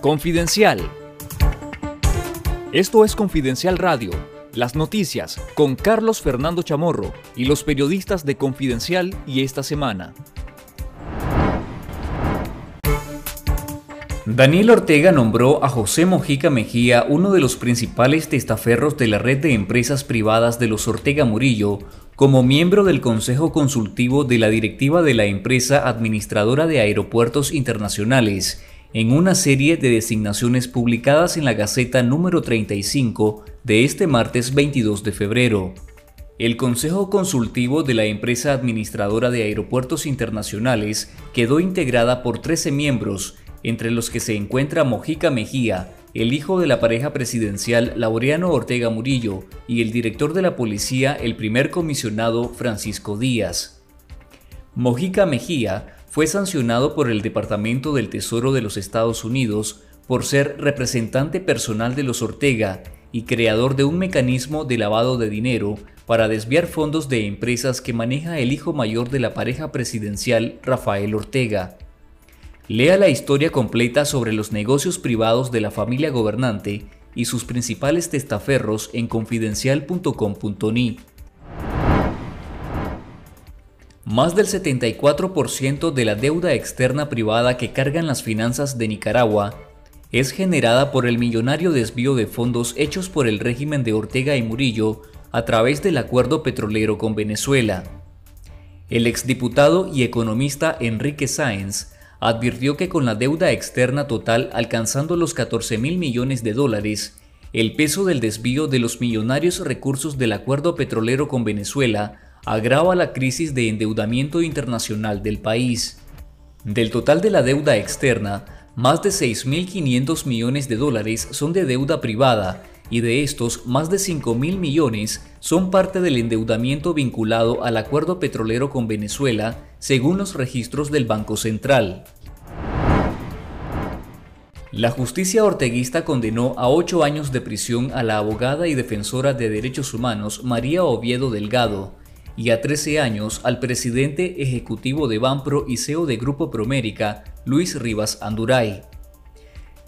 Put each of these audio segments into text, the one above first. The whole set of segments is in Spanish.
Confidencial. Esto es Confidencial Radio, las noticias con Carlos Fernando Chamorro y los periodistas de Confidencial y esta semana. Daniel Ortega nombró a José Mojica Mejía uno de los principales testaferros de la red de empresas privadas de los Ortega Murillo como miembro del Consejo Consultivo de la Directiva de la empresa administradora de aeropuertos internacionales en una serie de designaciones publicadas en la Gaceta número 35 de este martes 22 de febrero. El Consejo Consultivo de la empresa administradora de aeropuertos internacionales quedó integrada por 13 miembros entre los que se encuentra Mojica Mejía, el hijo de la pareja presidencial Laureano Ortega Murillo y el director de la policía, el primer comisionado Francisco Díaz. Mojica Mejía fue sancionado por el Departamento del Tesoro de los Estados Unidos por ser representante personal de los Ortega y creador de un mecanismo de lavado de dinero para desviar fondos de empresas que maneja el hijo mayor de la pareja presidencial Rafael Ortega. Lea la historia completa sobre los negocios privados de la familia gobernante y sus principales testaferros en confidencial.com.ni. Más del 74% de la deuda externa privada que cargan las finanzas de Nicaragua es generada por el millonario desvío de fondos hechos por el régimen de Ortega y Murillo a través del acuerdo petrolero con Venezuela. El exdiputado y economista Enrique Sáenz advirtió que con la deuda externa total alcanzando los 14 mil millones de dólares, el peso del desvío de los millonarios recursos del acuerdo petrolero con Venezuela agrava la crisis de endeudamiento internacional del país. Del total de la deuda externa, más de 6.500 millones de dólares son de deuda privada y de estos más de 5 mil millones son parte del endeudamiento vinculado al acuerdo petrolero con Venezuela, según los registros del Banco Central. La justicia orteguista condenó a ocho años de prisión a la abogada y defensora de derechos humanos María Oviedo Delgado y a 13 años al presidente ejecutivo de Banpro y CEO de Grupo Promérica, Luis Rivas Anduray.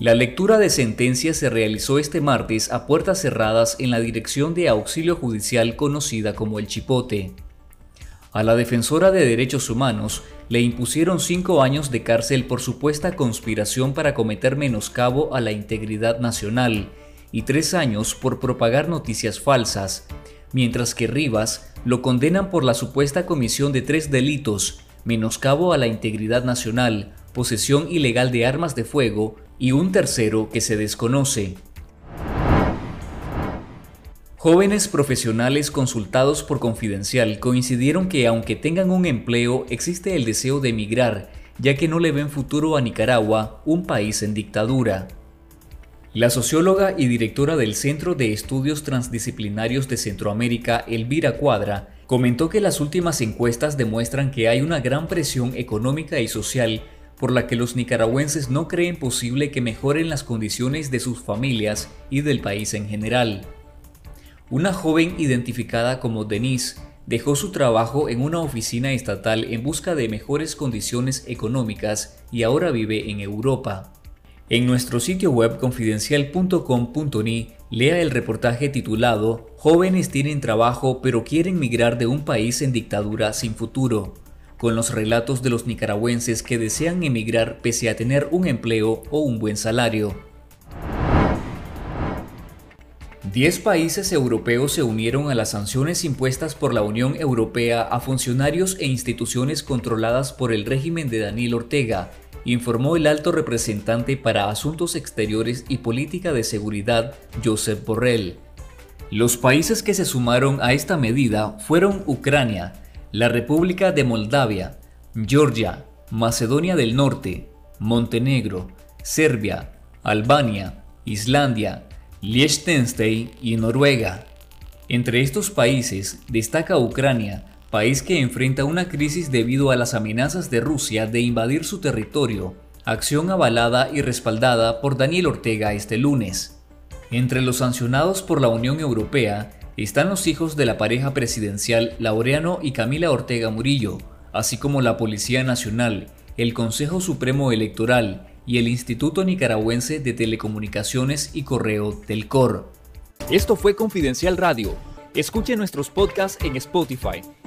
La lectura de sentencia se realizó este martes a puertas cerradas en la Dirección de Auxilio Judicial conocida como El Chipote. A la defensora de derechos humanos le impusieron cinco años de cárcel por supuesta conspiración para cometer menoscabo a la integridad nacional y tres años por propagar noticias falsas, mientras que Rivas lo condenan por la supuesta comisión de tres delitos, menoscabo a la integridad nacional, posesión ilegal de armas de fuego y un tercero que se desconoce. Jóvenes profesionales consultados por Confidencial coincidieron que aunque tengan un empleo existe el deseo de emigrar, ya que no le ven futuro a Nicaragua, un país en dictadura. La socióloga y directora del Centro de Estudios Transdisciplinarios de Centroamérica, Elvira Cuadra, comentó que las últimas encuestas demuestran que hay una gran presión económica y social por la que los nicaragüenses no creen posible que mejoren las condiciones de sus familias y del país en general. Una joven identificada como Denise dejó su trabajo en una oficina estatal en busca de mejores condiciones económicas y ahora vive en Europa. En nuestro sitio web confidencial.com.ni lea el reportaje titulado Jóvenes tienen trabajo pero quieren migrar de un país en dictadura sin futuro con los relatos de los nicaragüenses que desean emigrar pese a tener un empleo o un buen salario. Diez países europeos se unieron a las sanciones impuestas por la Unión Europea a funcionarios e instituciones controladas por el régimen de Daniel Ortega, informó el alto representante para Asuntos Exteriores y Política de Seguridad, Josep Borrell. Los países que se sumaron a esta medida fueron Ucrania, la República de Moldavia, Georgia, Macedonia del Norte, Montenegro, Serbia, Albania, Islandia, Liechtenstein y Noruega. Entre estos países destaca Ucrania, país que enfrenta una crisis debido a las amenazas de Rusia de invadir su territorio, acción avalada y respaldada por Daniel Ortega este lunes. Entre los sancionados por la Unión Europea están los hijos de la pareja presidencial Laureano y Camila Ortega Murillo, así como la Policía Nacional, el Consejo Supremo Electoral, y el Instituto Nicaragüense de Telecomunicaciones y Correo Telcor. Esto fue Confidencial Radio. Escuche nuestros podcasts en Spotify